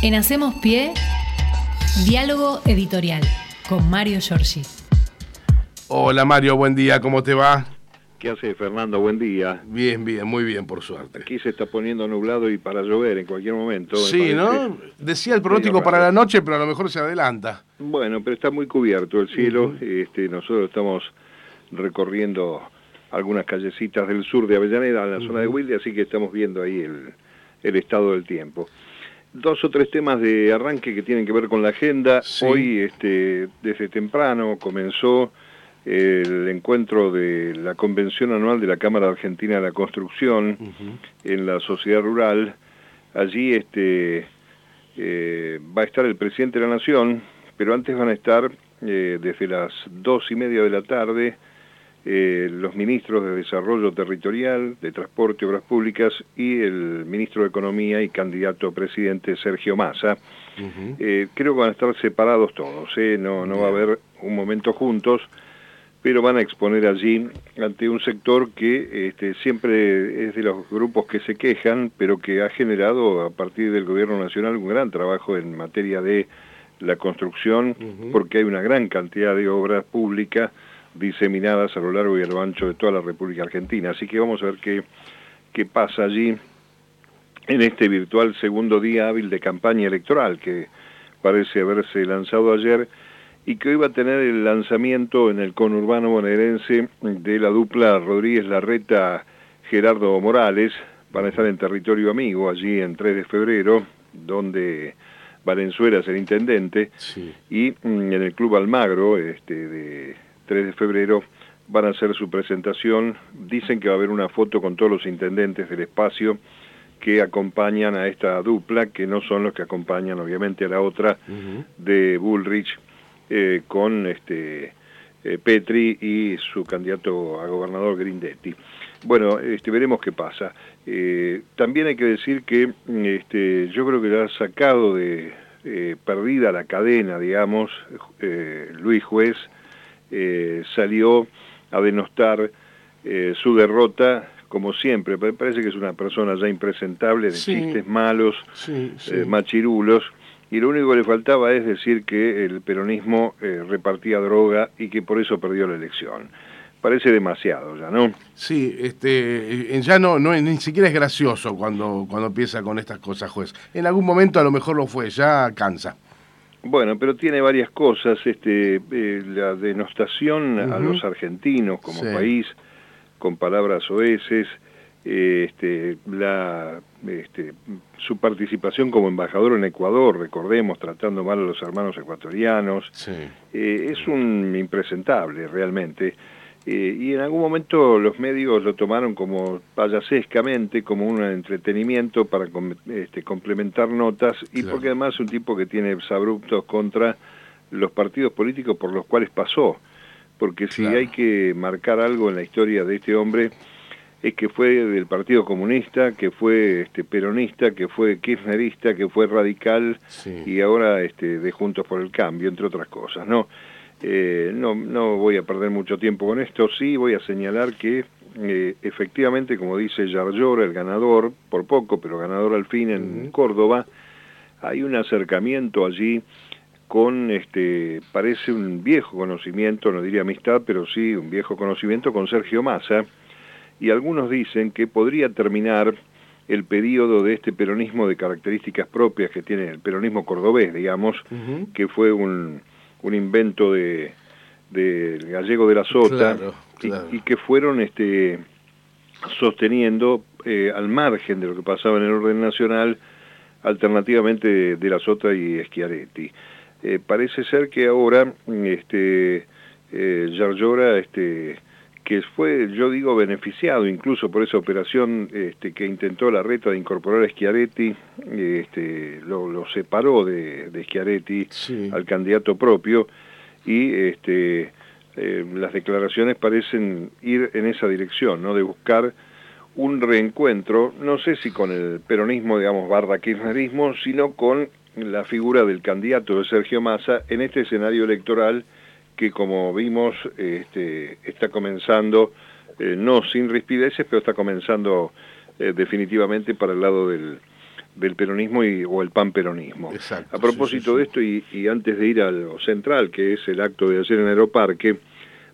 En Hacemos Pie, diálogo editorial con Mario Giorgi. Hola Mario, buen día, ¿cómo te va? ¿Qué hace Fernando? Buen día. Bien, bien, muy bien, por suerte. Aquí se está poniendo nublado y para llover en cualquier momento. Sí, ¿no? Decía el pronóstico para la noche, pero a lo mejor se adelanta. Bueno, pero está muy cubierto el cielo. este, nosotros estamos recorriendo algunas callecitas del sur de Avellaneda, en la zona de Wilde, así que estamos viendo ahí el, el estado del tiempo dos o tres temas de arranque que tienen que ver con la agenda. Hoy, este, desde temprano, comenzó el encuentro de la convención anual de la Cámara Argentina de la Construcción en la sociedad rural. Allí este, eh, va a estar el presidente de la Nación, pero antes van a estar eh, desde las dos y media de la tarde eh, los ministros de Desarrollo Territorial, de Transporte y Obras Públicas y el ministro de Economía y candidato a presidente Sergio Massa. Eh, creo que van a estar separados todos, ¿eh? no, no va a haber un momento juntos, pero van a exponer allí ante un sector que este, siempre es de los grupos que se quejan, pero que ha generado a partir del gobierno nacional un gran trabajo en materia de la construcción, porque hay una gran cantidad de obras públicas diseminadas a lo largo y a lo ancho de toda la República Argentina. Así que vamos a ver qué, qué pasa allí en este virtual segundo día hábil de campaña electoral que parece haberse lanzado ayer y que hoy va a tener el lanzamiento en el conurbano bonaerense de la dupla Rodríguez Larreta Gerardo Morales. Van a estar en territorio amigo allí en 3 de febrero, donde Valenzuela es el intendente, y mm, en el Club Almagro este, de 3 de febrero van a hacer su presentación. Dicen que va a haber una foto con todos los intendentes del espacio que acompañan a esta dupla, que no son los que acompañan obviamente a la otra de Bullrich eh, con este eh, Petri y su candidato a gobernador Grindetti. Bueno, este, veremos qué pasa. Eh, también hay que decir que este, yo creo que ya ha sacado de perdida la cadena, digamos, Luis Juez, eh, salió a denostar eh, su derrota como siempre, parece que es una persona ya impresentable de chistes malos, eh, machirulos, y lo único que le faltaba es decir que el peronismo repartía droga y que por eso perdió la elección. Parece demasiado ya, ¿no? Sí, este, ya no, no ni siquiera es gracioso cuando, cuando empieza con estas cosas, juez. En algún momento a lo mejor lo fue, ya cansa. Bueno, pero tiene varias cosas, este, eh, la denostación a los argentinos como país, con palabras oeces, este, la, este, su participación como embajador en Ecuador, recordemos, tratando mal a los hermanos ecuatorianos, eh, es un impresentable realmente. Eh, y en algún momento los medios lo tomaron como payasescamente, como un entretenimiento para este, complementar notas, y porque además es un tipo que tiene abruptos contra los partidos políticos por los cuales pasó. Porque si hay que marcar algo en la historia de este hombre, es que fue del Partido Comunista, que fue este, peronista, que fue kirchnerista, que fue radical y ahora este, de Juntos por el Cambio, entre otras cosas, ¿no? Eh, no, no voy a perder mucho tiempo con esto, sí voy a señalar que eh, efectivamente, como dice Yarlora, el ganador, por poco, pero ganador al fin en Córdoba, hay un acercamiento allí con, este, parece un viejo conocimiento, no diría amistad, pero sí un viejo conocimiento con Sergio Massa, y algunos dicen que podría terminar el periodo de este peronismo de características propias que tiene el peronismo cordobés, digamos, que fue un un invento de del gallego de la sota Y, que fueron este sosteniendo eh, al margen de lo que pasaba en el orden nacional alternativamente de, la sota y Schiaretti. Eh, parece ser que ahora este eh, este que fue, yo digo, beneficiado incluso por esa operación este, que intentó la reta de incorporar a Schiaretti, este, lo, separó de, de Schiaretti al candidato propio y este, eh, las declaraciones parecen ir en esa dirección, ¿no? de buscar un reencuentro, no sé si con el peronismo, digamos, barra kirchnerismo, sino con la figura del candidato de Sergio Massa en este escenario electoral que como vimos este, está comenzando, eh, no sin rispideces, pero está comenzando eh, definitivamente para el lado del, del peronismo y, o el panperonismo. Exacto, a propósito de esto, y, y, antes de ir a lo central, que es el acto de ayer en Aeroparque,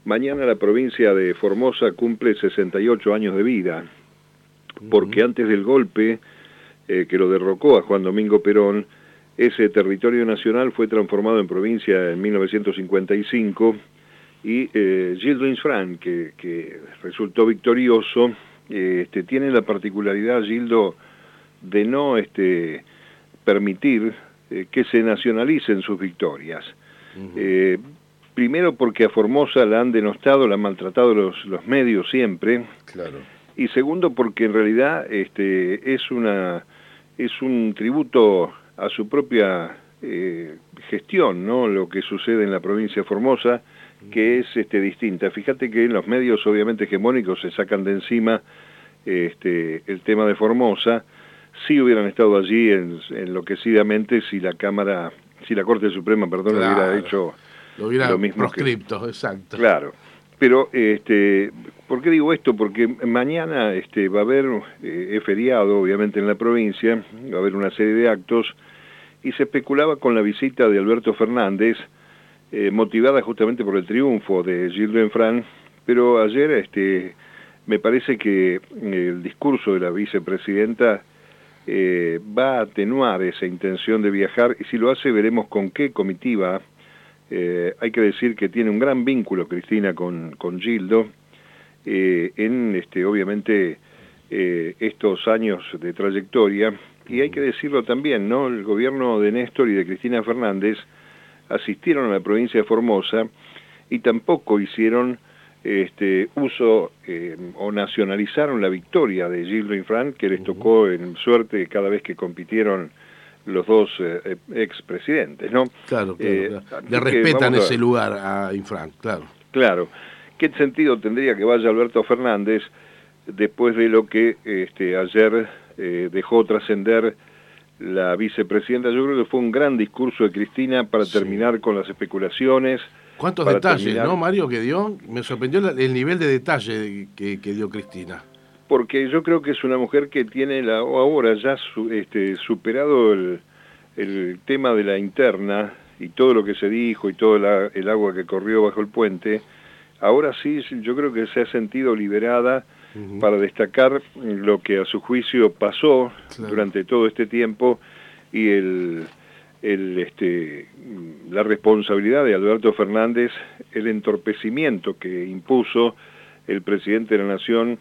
mañana la provincia de Formosa cumple 68 años de vida, porque antes del golpe eh, que lo derrocó a Juan Domingo Perón, ese territorio nacional fue transformado en provincia en 1955 y eh, Gildo Insfran, que, que resultó victorioso, eh, este, tiene la particularidad, Gildo, de no este, permitir eh, que se nacionalicen sus victorias. eh, primero porque a Formosa la han denostado, la han maltratado los, los medios siempre. Claro. Y segundo porque en realidad este, es, una, es un tributo a su propia eh, gestión, ¿no? Lo que sucede en la provincia de Formosa, que es este, distinta. Fíjate que en los medios obviamente hegemónicos se sacan de encima este, el tema de Formosa, si hubieran estado allí en, enloquecidamente si la Cámara, si la Corte Suprema, perdón, Claro. hubiera hecho Lo hubiera lo mismo que- proscripto, exacto. Claro, pero este, ¿por qué digo esto? Porque mañana este, va a haber, eh, feriado obviamente en la provincia, va a haber una serie de actos y se especulaba con la visita de Alberto Fernández, eh, motivada justamente por el triunfo de Gildo Enfrán, pero ayer este, me parece que el discurso de la vicepresidenta eh, va a atenuar esa intención de viajar y si lo hace veremos con qué comitiva. Eh, hay que decir que tiene un gran vínculo Cristina con, con Gildo eh, en este obviamente eh, estos años de trayectoria y hay que decirlo también, ¿no? El gobierno de Néstor y de Cristina Fernández asistieron a la provincia de Formosa y tampoco hicieron este, uso eh, o nacionalizaron la victoria de Gildo Infran, que les tocó en suerte cada vez que compitieron los dos eh, expresidentes, ¿no? Claro, claro, Eh, claro. Le respetan a ese lugar a Infran, claro. Claro. ¿Qué sentido tendría que vaya Alberto Fernández después de lo que este, ayer eh, dejó trascender la vicepresidenta? Yo creo que fue un gran discurso de Cristina para Sí. terminar con las especulaciones. ¿Cuántos detalles, terminar- no, Mario, que dio? Me sorprendió el nivel de detalle que, que dio Cristina. Porque yo creo que es una mujer que tiene la, ahora ya su- este, superado el, el tema de la interna y todo lo que se dijo y todo la- el agua que corrió bajo el puente. Ahora sí, yo creo que se ha sentido liberada para destacar lo que a su juicio pasó Claro. durante todo este tiempo y el, el, este, la responsabilidad de Alberto Fernández, el entorpecimiento que impuso el presidente de la Nación,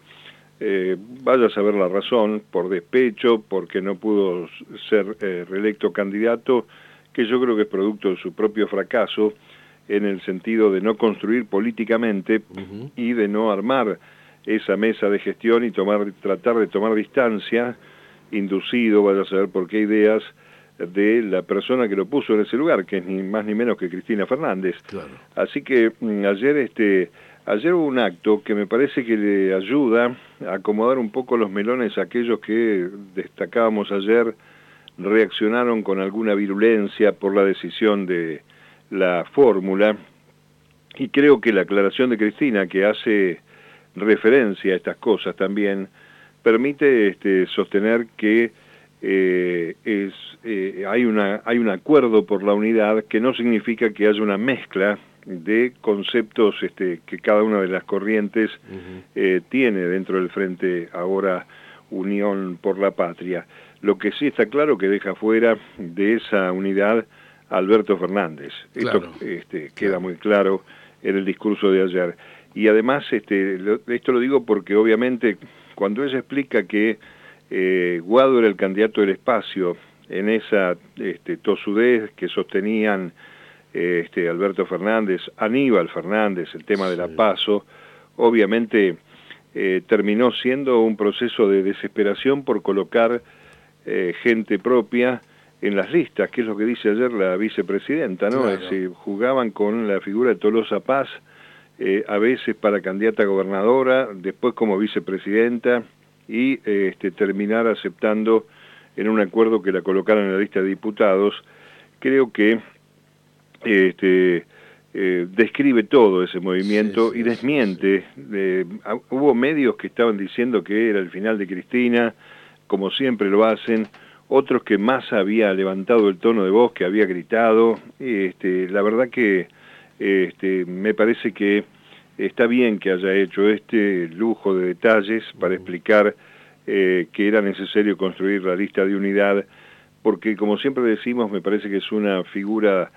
eh, vaya a saber la razón, por despecho, porque no pudo ser eh, reelecto candidato, que yo creo que es producto de su propio fracaso en el sentido de no construir políticamente y de no armar esa mesa de gestión y tomar, tratar de tomar distancia, inducido, vaya a saber por qué ideas, de la persona que lo puso en ese lugar, que es ni más ni menos que Cristina Fernández. Claro. Así que mm, ayer este ayer hubo un acto que me parece que le ayuda a acomodar un poco los melones a aquellos que destacábamos ayer reaccionaron con alguna virulencia por la decisión de la fórmula y creo que la aclaración de Cristina que hace referencia a estas cosas también permite este, sostener que eh, es, eh, hay, una, hay un acuerdo por la unidad que no significa que haya una mezcla de conceptos este, que cada una de las corrientes eh, tiene dentro del frente ahora Unión por la Patria. Lo que sí está claro que deja fuera de esa unidad Alberto Fernández. Claro. Esto este, queda muy claro en el discurso de ayer. Y además, este, lo- esto lo digo porque obviamente cuando ella explica que eh, Guado era el candidato del espacio en esa este, tosudez que sostenían eh, este, Alberto Fernández, Aníbal Fernández, el tema de la paso, obviamente eh, terminó siendo un proceso de desesperación por colocar eh, gente propia en las listas, que es lo que dice ayer la vicepresidenta, ¿no? Claro. Jugaban con la figura de Tolosa Paz, eh, a veces para candidata a gobernadora, después como vicepresidenta, y eh, este, terminar aceptando en un acuerdo que la colocaran en la lista de diputados. Creo que este, eh, describe todo ese movimiento Sí, sí, y sí, desmiente. eh, hubo medios que estaban diciendo que era el final de Cristina, como siempre lo hacen. Otros que más había levantado el tono de voz, que había gritado. Este, la verdad que este, me parece que está bien que haya hecho este lujo de detalles para explicar eh, que era necesario construir la lista de unidad, porque como siempre decimos, me parece que es una figura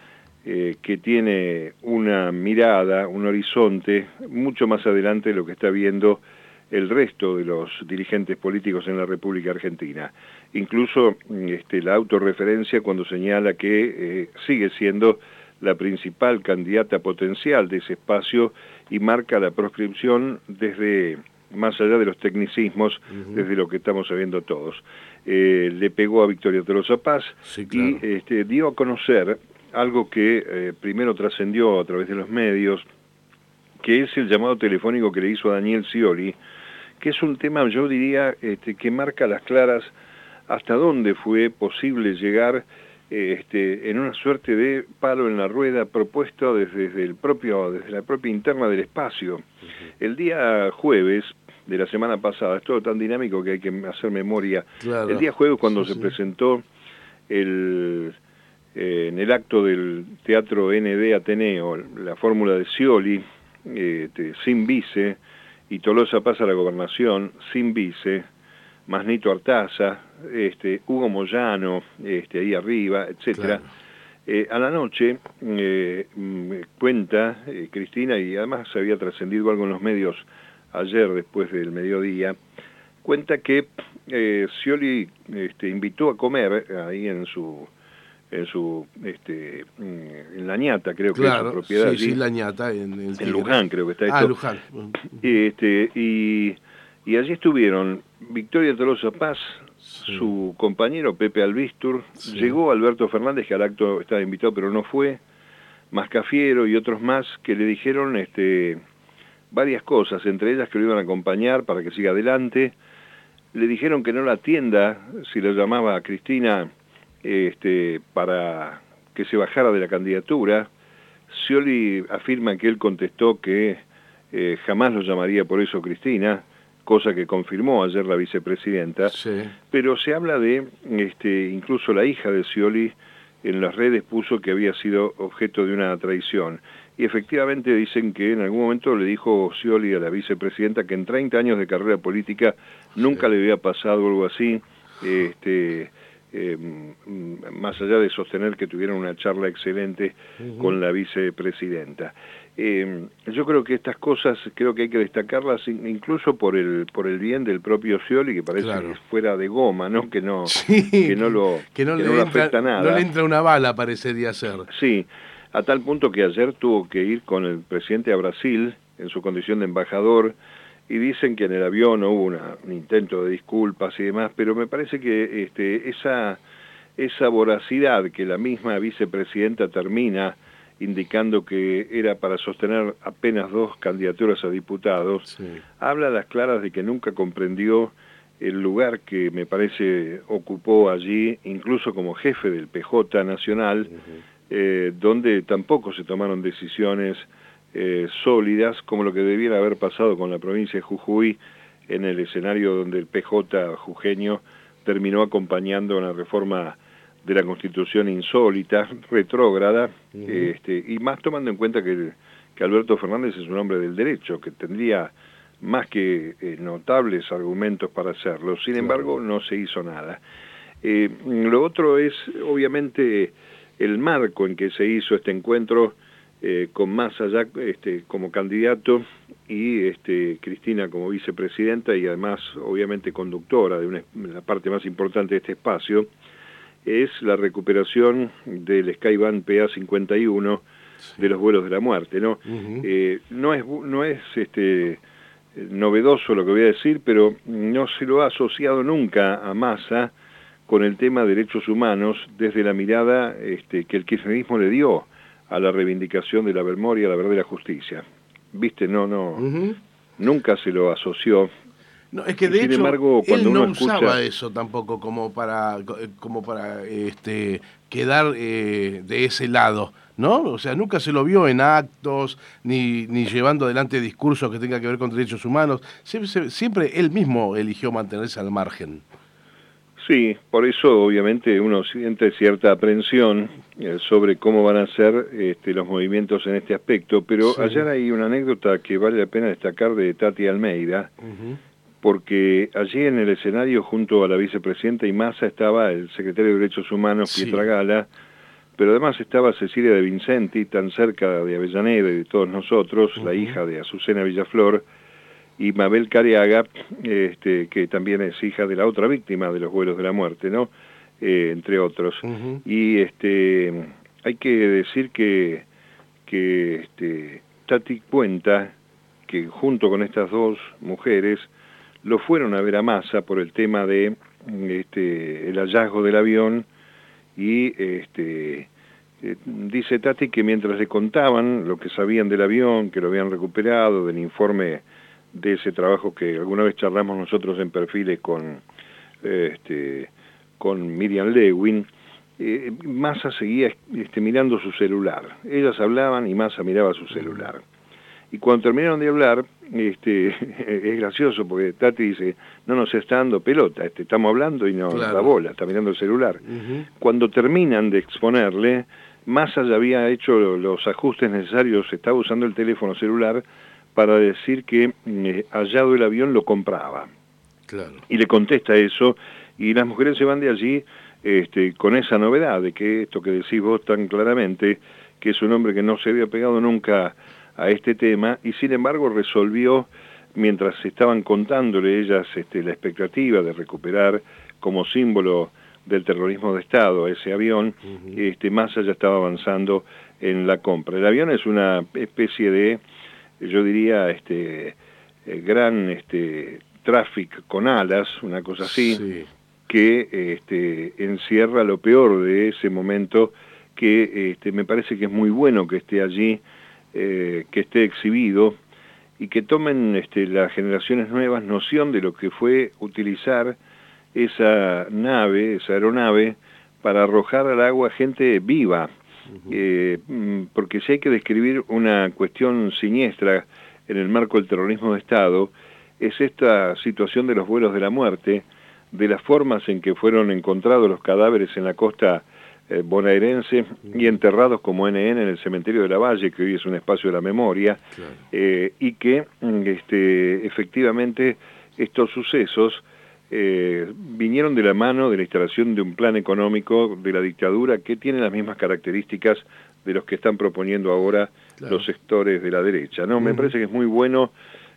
eh, que tiene una mirada, un horizonte mucho más adelante de lo que está viendo el resto de los dirigentes políticos en la República Argentina. Incluso este, la autorreferencia cuando señala que eh, sigue siendo la principal candidata potencial de ese espacio y marca la proscripción desde más allá de los tecnicismos, desde lo que estamos sabiendo todos. Eh, le pegó a Victoria Tolosa Paz y este, dio a conocer algo que eh, primero trascendió a través de los medios, que es el llamado telefónico que le hizo a Daniel Scioli, que es un tema, yo diría, este, que marca las claras hasta dónde fue posible llegar este, en una suerte de palo en la rueda propuesto desde, el propio, desde la propia interna del espacio. El día jueves de la semana pasada, es todo tan dinámico que hay que hacer memoria. El día jueves cuando se presentó el, eh, en el acto del Teatro ND Ateneo, la fórmula de Scioli, este, sin vice, y Tolosa pasa a la gobernación sin vice, Masnito Artaza, este, Hugo Moyano, este, ahí arriba, etcétera. Eh, a la noche eh, mm, cuenta eh, Cristina, y además se había trascendido algo en los medios ayer después del mediodía, cuenta que eh, Scioli este, invitó a comer ahí en su en su este mm, en la ñata creo que es su propiedad sí, sí la ñata en, en Luján creo que está ah, Luján. Este y, y allí estuvieron. Victoria Tolosa Paz su compañero Pepe Albistur llegó Alberto Fernández que al acto estaba invitado pero no fue Mascafiero y otros más que le dijeron este varias cosas entre ellas que lo iban a acompañar para que siga adelante. Le dijeron que no la atienda si la llamaba a Cristina este, para que se bajara de la candidatura. Scioli afirma que él contestó que eh, jamás lo llamaría por eso Cristina, cosa que confirmó ayer la vicepresidenta, pero se habla de, este, incluso la hija de Scioli en las redes puso que había sido objeto de una traición. Y efectivamente dicen que en algún momento le dijo Scioli a la vicepresidenta que en 30 años de carrera política nunca le había pasado algo así, este, eh, más allá de sostener que tuvieron una charla excelente con la vicepresidenta. Eh, yo creo que estas cosas creo que hay que destacarlas incluso por el por el bien del propio Scioli que parece que fuera de goma, ¿no? Que no que no lo que no, le afecta nada. No le entra una bala parecería ser. Sí, a tal punto que ayer tuvo que ir con el presidente a Brasil en su condición de embajador y dicen que en el avión hubo un intento de disculpas y demás, pero me parece que este, esa, esa voracidad que la misma vicepresidenta termina indicando que era para sostener apenas dos candidaturas a diputados, habla a las claras de que nunca comprendió el lugar que me parece ocupó allí, incluso como jefe del PJ nacional, eh, donde tampoco se tomaron decisiones eh, sólidas, como lo que debiera haber pasado con la provincia de Jujuy en el escenario donde el PJ jujeño terminó acompañando una reforma de la Constitución insólita, retrógrada, este, y más tomando en cuenta que, que, Alberto Fernández es un hombre del derecho, que tendría más que eh, notables argumentos para hacerlo. Sin embargo, no se hizo nada. Eh, lo otro es, obviamente, el marco en que se hizo este encuentro eh, con más allá este, como candidato y este, Cristina como vicepresidenta y además obviamente conductora de una, la parte más importante de este espacio, es la recuperación del Skyban PA51 de los vuelos de la muerte. ¿no? Eh, no es, no es este, novedoso lo que voy a decir, pero no se lo ha asociado nunca a Massa con el tema de derechos humanos desde la mirada este, que el kirchnerismo le dio a la reivindicación de la memoria, la verdad y la justicia. Viste, no, no, nunca se lo asoció. No, es que de hecho, embargo, cuando él no usaba eso tampoco como para, como para este, quedar eh, de ese lado, ¿no? O sea, nunca se lo vio en actos, ni, ni llevando adelante discursos que tengan que ver con derechos humanos. Siempre, siempre él mismo eligió mantenerse al margen. Sí, por eso obviamente uno siente cierta aprensión eh, sobre cómo van a ser este, los movimientos en este aspecto, pero ayer hay una anécdota que vale la pena destacar de Tati Almeida, porque allí en el escenario junto a la vicepresidenta y Massa estaba el secretario de Derechos Humanos, Pietra Gala, pero además estaba Cecilia de Vincenti, tan cerca de Avellaneda y de todos nosotros, la hija de Azucena Villaflor, y Mabel Cariaga, este, que también es hija de la otra víctima de los vuelos de la muerte, ¿no? Eh, entre otros. Y este, hay que decir que, que este, Tati cuenta que junto con estas dos mujeres lo fueron a ver a Massa por el tema de este, el hallazgo del avión y este, eh, dice Tati que mientras le contaban lo que sabían del avión, que lo habían recuperado, del informe de ese trabajo que alguna vez charlamos nosotros en perfiles con, este, con Miriam Lewin, eh, Massa seguía este, mirando su celular. Ellas hablaban y Massa miraba su celular. Y cuando terminaron de hablar, este, es gracioso porque Tati dice, no nos está dando pelota, este, estamos hablando y no da bola, está mirando el celular. Cuando terminan de exponerle, Massa ya había hecho los ajustes necesarios, estaba usando el teléfono celular para decir que eh, hallado el avión lo compraba. Claro. Y le contesta eso, y las mujeres se van de allí este, con esa novedad de que esto que decís vos tan claramente, que es un hombre que no se había pegado nunca a este tema, y sin embargo resolvió, mientras estaban contándole ellas este, la expectativa de recuperar como símbolo del terrorismo de Estado ese avión, este, Massa ya estaba avanzando en la compra. El avión es una especie de yo diría, este, eh, gran este, tráfico con alas, una cosa así, que este, encierra lo peor de ese momento, que este, me parece que es muy bueno que esté allí, eh, que esté exhibido y que tomen este, las generaciones nuevas noción de lo que fue utilizar esa nave, esa aeronave, para arrojar al agua gente viva, eh, mm, porque si hay que describir una cuestión siniestra en el marco del terrorismo de Estado, es esta situación de los vuelos de la muerte, de las formas en que fueron encontrados los cadáveres en la costa eh, bonaerense y enterrados como NN en el cementerio de la Valle, que hoy es un espacio de la memoria, eh, y que mm, este, efectivamente estos sucesos eh, vinieron de la mano de la instalación de un plan económico de la dictadura que tiene las mismas características de los que están proponiendo ahora los sectores de la derecha. ¿no? Me parece que es muy bueno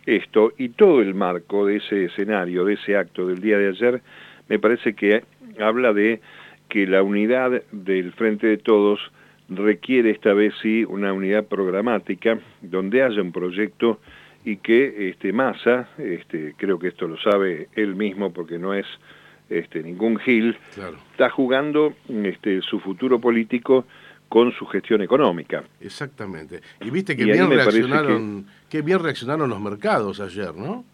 esto y todo el marco de ese escenario, de ese acto del día de ayer, me parece que habla de que la unidad del Frente de Todos requiere esta vez sí una unidad programática donde haya un proyecto y que este, Massa, este, creo que esto lo sabe él mismo porque no es este, ningún Gil, está jugando este, su futuro político con su gestión económica. Exactamente. Y viste que, bien reaccionaron, que... bien reaccionaron los mercados ayer, ¿no?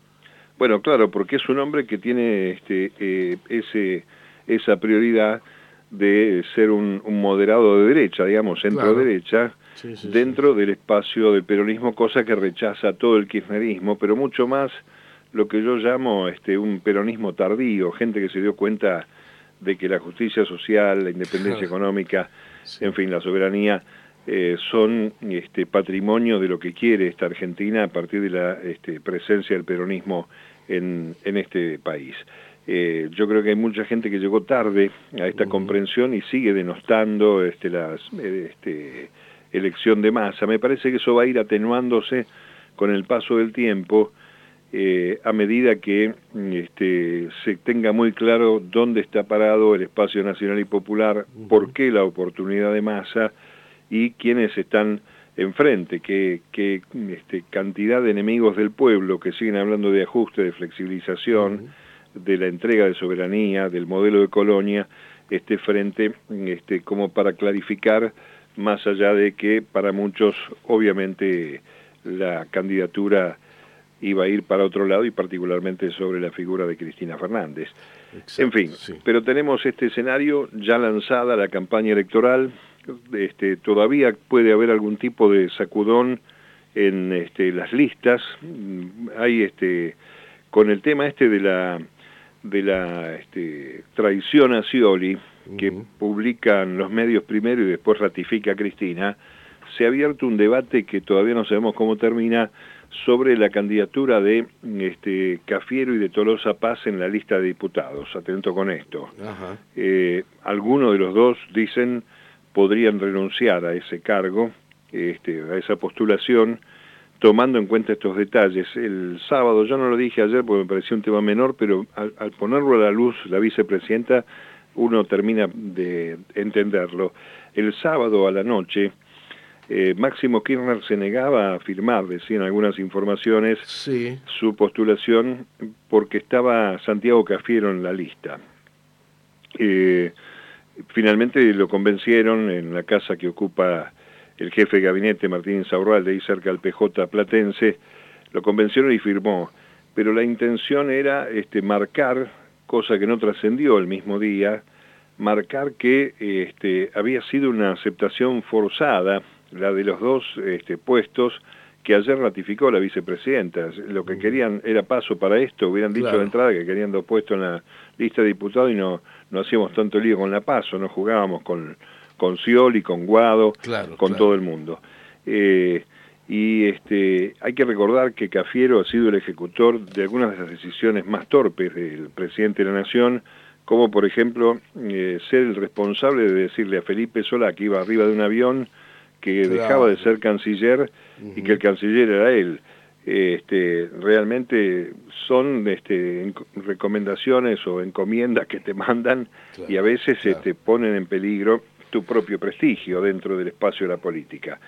Bueno, claro, porque es un hombre que tiene este, eh, ese, esa prioridad de ser un, moderado de derecha, digamos, dentro del espacio del peronismo, cosa que rechaza todo el kirchnerismo, pero mucho más lo que yo llamo este, un peronismo tardío, gente que se dio cuenta de que la justicia social, la independencia económica, en fin, la soberanía, eh, son este, patrimonio de lo que quiere esta Argentina a partir de la este, presencia del peronismo en, en este país. Eh, yo creo que hay mucha gente que llegó tarde a esta comprensión y sigue denostando este, la este, elección de masa. Me parece que eso va a ir atenuándose con el paso del tiempo eh, a medida que este, se tenga muy claro dónde está parado el espacio nacional y popular, por qué la oportunidad de masa y quiénes están enfrente, qué, qué este, cantidad de enemigos del pueblo que siguen hablando de ajuste, de flexibilización, de la entrega de soberanía, del modelo de colonia, este frente este, como para clarificar, más allá de que para muchos obviamente la candidatura iba a ir para otro lado y particularmente sobre la figura de Cristina Fernández. en fin, pero tenemos este escenario ya lanzada la campaña electoral, este, todavía puede haber algún tipo de sacudón en este, las listas, hay este, con el tema este de la de la este, traición a Scioli, que publican los medios primero y después ratifica Cristina, se ha abierto un debate que todavía no sabemos cómo termina sobre la candidatura de este, Cafiero y de Tolosa Paz en la lista de diputados. Atento con esto. Eh, algunos de los dos dicen podrían renunciar a ese cargo, este, a esa postulación, tomando en cuenta estos detalles. El sábado, yo no lo dije ayer porque me pareció un tema menor, pero al, al ponerlo a la luz la vicepresidenta, uno termina de entenderlo. El sábado a la noche, eh, Máximo Kirchner se negaba a firmar, decían algunas informaciones, su postulación porque estaba Santiago Cafiero en la lista. Eh, finalmente lo convencieron en la casa que ocupa el jefe de gabinete Martín de ahí cerca del PJ Platense, lo convencieron y firmó. Pero la intención era este, marcar, cosa que no trascendió el mismo día, marcar que este, había sido una aceptación forzada la de los dos este, puestos que ayer ratificó la vicepresidenta. Lo que querían era paso para esto, hubieran dicho de entrada que querían dos puestos en la lista de diputados y no, no hacíamos tanto lío con la paso, no jugábamos con, con Scioli, con Guado, con todo el mundo. Eh, y este, hay que recordar que Cafiero ha sido el ejecutor de algunas de las decisiones más torpes del presidente de la Nación, como por ejemplo eh, ser el responsable de decirle a Felipe Solá que iba arriba de un avión que dejaba de ser canciller y que el canciller era él. Este, realmente son este, recomendaciones o encomiendas que te mandan y a veces te este, ponen en peligro tu propio prestigio dentro del espacio de la política.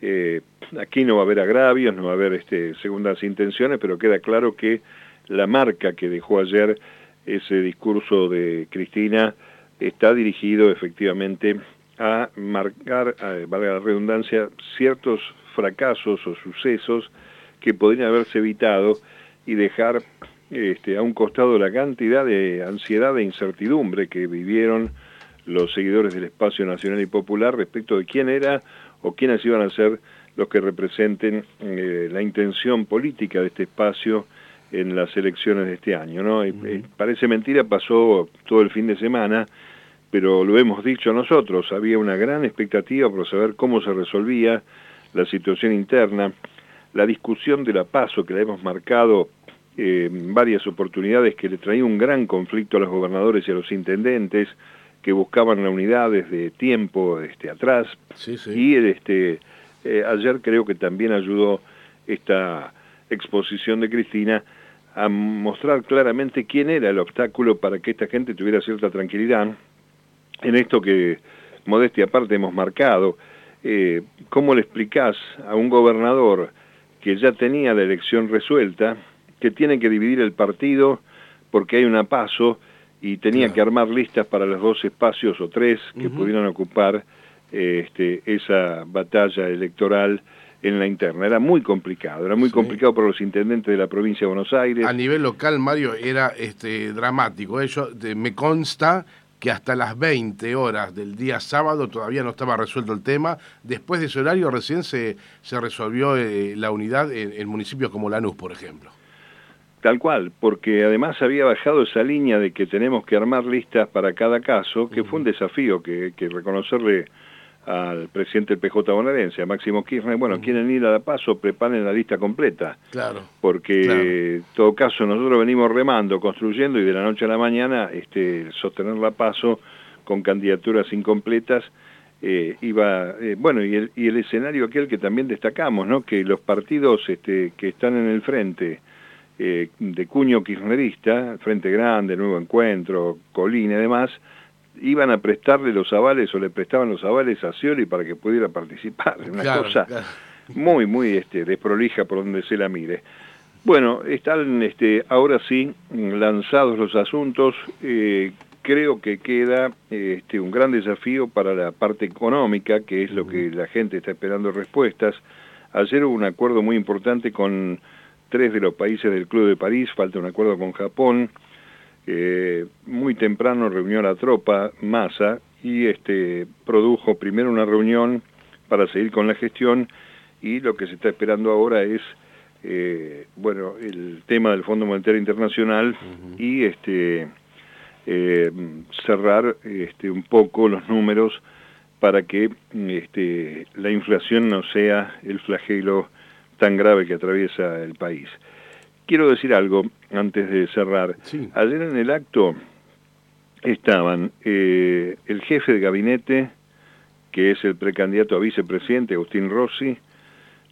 Eh, aquí no va a haber agravios, no va a haber este, segundas intenciones, pero queda claro que la marca que dejó ayer ese discurso de Cristina está dirigido efectivamente a marcar, valga la redundancia, ciertos fracasos o sucesos que podrían haberse evitado y dejar este, a un costado la cantidad de ansiedad e incertidumbre que vivieron los seguidores del espacio nacional y popular respecto de quién era o quiénes iban a ser los que representen eh, la intención política de este espacio en las elecciones de este año. ¿no? Eh, parece mentira, pasó todo el fin de semana pero lo hemos dicho nosotros, había una gran expectativa por saber cómo se resolvía la situación interna, la discusión de la paso que la hemos marcado eh, en varias oportunidades que le traía un gran conflicto a los gobernadores y a los intendentes que buscaban la unidad desde tiempo este, atrás. Y este, eh, ayer creo que también ayudó esta exposición de Cristina a mostrar claramente quién era el obstáculo para que esta gente tuviera cierta tranquilidad en esto que, modestia aparte, hemos marcado, eh, ¿cómo le explicás a un gobernador que ya tenía la elección resuelta, que tiene que dividir el partido porque hay una paso y tenía que armar listas para los dos espacios o tres que pudieran ocupar eh, este, esa batalla electoral en la interna. Era muy complicado, era muy complicado para los intendentes de la provincia de Buenos Aires. A nivel local, Mario, era este, dramático. Eso me consta que hasta las 20 horas del día sábado todavía no estaba resuelto el tema. Después de ese horario recién se, se resolvió eh, la unidad en, municipios como Lanús, por ejemplo. Tal cual, porque además había bajado esa línea de que tenemos que armar listas para cada caso, que fue un desafío que, que reconocerle al presidente del PJ bonaerense, a Máximo Kirchner, bueno, quieren ir a la paso, preparen la lista completa. Claro. Porque en todo caso nosotros venimos remando, construyendo y de la noche a la mañana este, sostener la paso con candidaturas incompletas eh, iba, eh, bueno, y el, y el escenario aquel que también destacamos, ¿no? Que los partidos este, que están en el frente eh, de cuño kirchnerista, Frente Grande, Nuevo Encuentro, Colina y demás, iban a prestarle los avales o le prestaban los avales a Scioli para que pudiera participar. Una cosa muy, muy este, desprolija por donde se la mire. Bueno, están este, ahora sí lanzados los asuntos. Eh, creo que queda este, un gran desafío para la parte económica, que es lo que la gente está esperando respuestas. Ayer hubo un acuerdo muy importante con tres de los países del Club de París, falta un acuerdo con Japón, muy temprano reunió la tropa Massa y este, produjo primero una reunión para seguir con la gestión y lo que se está esperando ahora es eh, bueno, el tema del Fondo Monetario Internacional y este eh, cerrar este, un poco los números para que este, la inflación no sea el flagelo tan grave que atraviesa el país. Quiero decir algo antes de cerrar. Ayer en el acto estaban eh, el jefe de gabinete, que es el precandidato a vicepresidente, Agustín Rossi,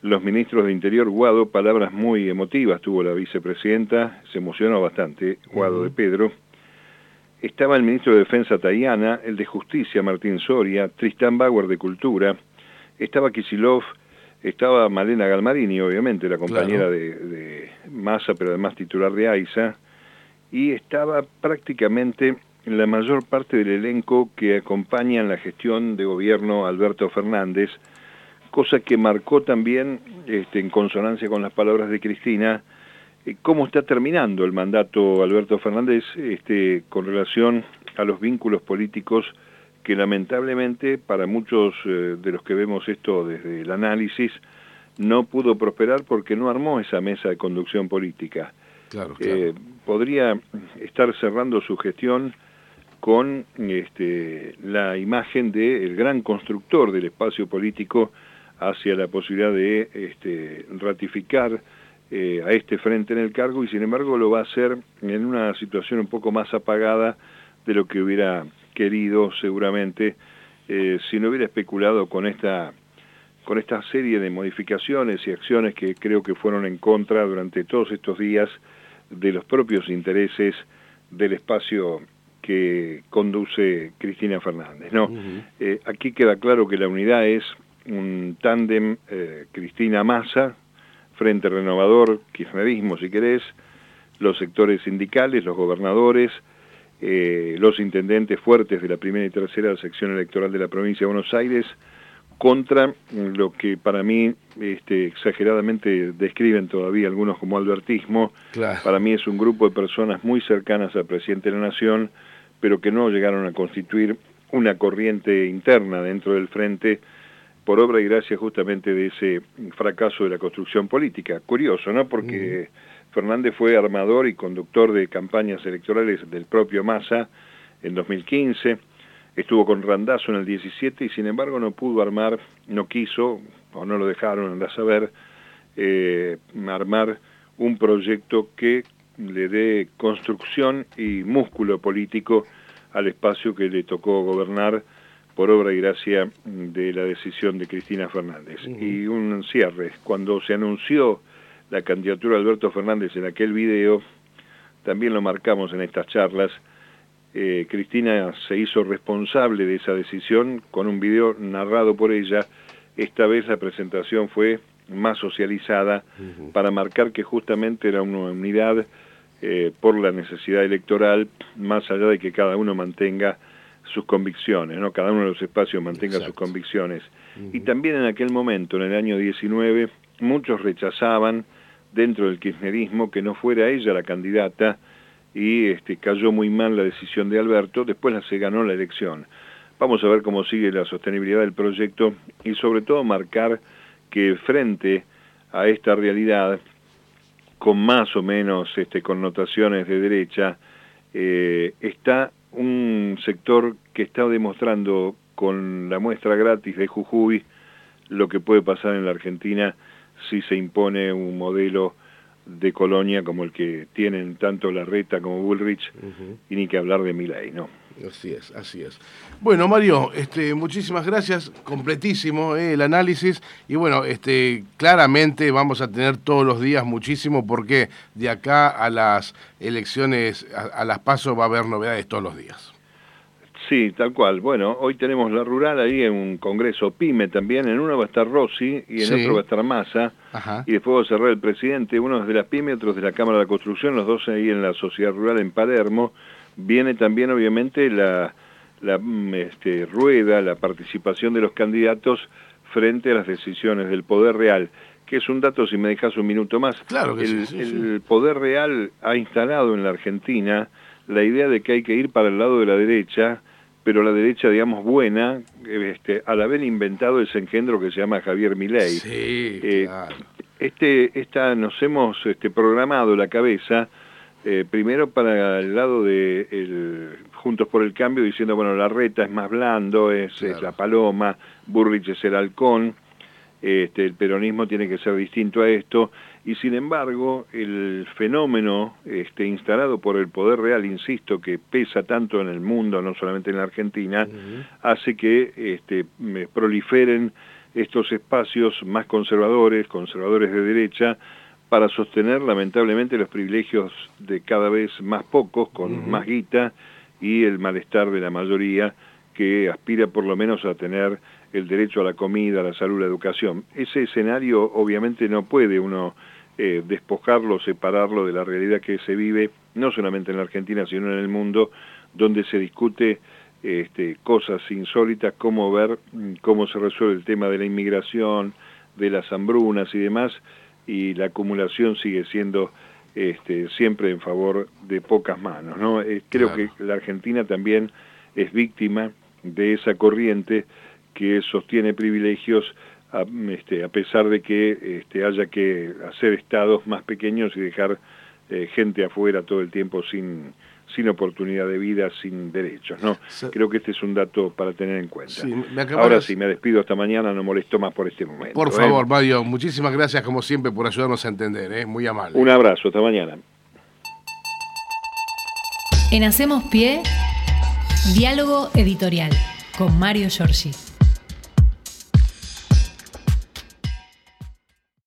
los ministros de Interior, Guado, palabras muy emotivas tuvo la vicepresidenta, se emocionó bastante, Guado de Pedro. Estaba el ministro de Defensa Tayana, el de Justicia Martín Soria, Tristán Bauer de Cultura, estaba Kisilov, estaba Malena Galmarini, obviamente, la compañera de, de Massa, pero además titular de AISA, y estaba prácticamente la mayor parte del elenco que acompaña en la gestión de gobierno Alberto Fernández, cosa que marcó también, este, en consonancia con las palabras de Cristina, eh, cómo está terminando el mandato Alberto Fernández este, con relación a los vínculos políticos que lamentablemente para muchos eh, de los que vemos esto desde el análisis no pudo prosperar porque no armó esa mesa de conducción política. Claro, eh, podría estar cerrando su gestión con este, la imagen del gran constructor del espacio político hacia la posibilidad de este, ratificar eh, a este frente en el cargo y sin embargo lo va a hacer en una situación un poco más apagada de lo que hubiera querido seguramente eh, si no hubiera especulado con esta con esta serie de modificaciones y acciones que creo que fueron en contra durante todos estos días de los propios intereses del espacio que conduce Cristina Fernández. No, eh, aquí queda claro que la unidad es un tándem eh, Cristina Massa, Frente Renovador, Kirchnerismo si querés, los sectores sindicales, los gobernadores, eh, los intendentes fuertes de la primera y tercera sección electoral de la provincia de Buenos Aires, contra lo que para mí este, exageradamente describen todavía algunos como albertismo. Para mí es un grupo de personas muy cercanas al presidente de la Nación, pero que no llegaron a constituir una corriente interna dentro del frente por obra y gracia justamente de ese fracaso de la construcción política. Curioso, ¿no? Porque Fernández fue armador y conductor de campañas electorales del propio Massa en 2015, estuvo con Randazo en el 17 y sin embargo no pudo armar, no quiso, o no lo dejaron, a saber, eh, armar un proyecto que le dé construcción y músculo político al espacio que le tocó gobernar por obra y gracia de la decisión de Cristina Fernández. Y un cierre, cuando se anunció la candidatura de Alberto Fernández en aquel video, también lo marcamos en estas charlas, eh, Cristina se hizo responsable de esa decisión con un video narrado por ella. Esta vez la presentación fue más socializada para marcar que justamente era una unidad eh, por la necesidad electoral, más allá de que cada uno mantenga sus convicciones, ¿no? Cada uno de los espacios mantenga sus convicciones. Y también en aquel momento, en el año 19, muchos rechazaban dentro del kirchnerismo que no fuera ella la candidata y este, cayó muy mal la decisión de Alberto, después la, se ganó la elección. Vamos a ver cómo sigue la sostenibilidad del proyecto y sobre todo marcar que frente a esta realidad, con más o menos este, connotaciones de derecha, eh, está un sector que está demostrando con la muestra gratis de Jujuy lo que puede pasar en la Argentina si se impone un modelo de colonia como el que tienen tanto Larreta como Bullrich y ni que hablar de Milay, ¿no? Así es, así es. Bueno, Mario, este, muchísimas gracias, completísimo eh, el análisis y bueno, este, claramente vamos a tener todos los días muchísimo porque de acá a las elecciones, a, las pasos va a haber novedades todos los días. Sí, tal cual. Bueno, hoy tenemos la rural ahí en un congreso PYME también. En uno va a estar Rossi y en otro va a estar Massa. Y después va a cerrar el presidente. Uno es de la PYME, otro es de la Cámara de Construcción, los dos ahí en la Sociedad Rural en Palermo viene también obviamente la, la mm, este, rueda, la participación de los candidatos frente a las decisiones del poder real, que es un dato, si me dejas un minuto más, claro el, el poder real ha instalado en la Argentina la idea de que hay que ir para el lado de la derecha, pero la derecha, digamos, buena, este, al haber inventado ese engendro que se llama Javier Milei. Sí, eh, Este, esta, nos hemos este, programado la cabeza eh, primero para el lado de el, Juntos por el Cambio, diciendo, bueno, la reta es más blando, es, la paloma, Burrich es el halcón, este, el peronismo tiene que ser distinto a esto, y sin embargo, el fenómeno este, instalado por el poder real, insisto, que pesa tanto en el mundo, no solamente en la Argentina, hace que este, proliferen estos espacios más conservadores, conservadores de derecha, para sostener lamentablemente los privilegios de cada vez más pocos, con más guita, y el malestar de la mayoría que aspira por lo menos a tener el derecho a la comida, a la salud, a la educación. Ese escenario obviamente no puede uno eh, despojarlo, separarlo de la realidad que se vive, no solamente en la Argentina, sino en el mundo, donde se discute este, cosas insólitas, cómo ver mm, cómo se resuelve el tema de la inmigración, de las hambrunas y demás, y la acumulación sigue siendo este, siempre en favor de pocas manos. ¿no? Eh, creo que la Argentina también es víctima de esa corriente que sostiene privilegios a, este, a pesar de que este, haya que hacer estados más pequeños y dejar eh, gente afuera todo el tiempo sin, sin oportunidad de vida, sin derechos. ¿no? Creo que este es un dato para tener en cuenta. Ahora sí, me despido hasta mañana, no molesto más por este momento. Por ¿eh? favor, Mario, muchísimas gracias como siempre por ayudarnos a entender, ¿eh? muy amable. Un abrazo, hasta mañana. En Hacemos Pie, diálogo editorial con Mario Giorgi.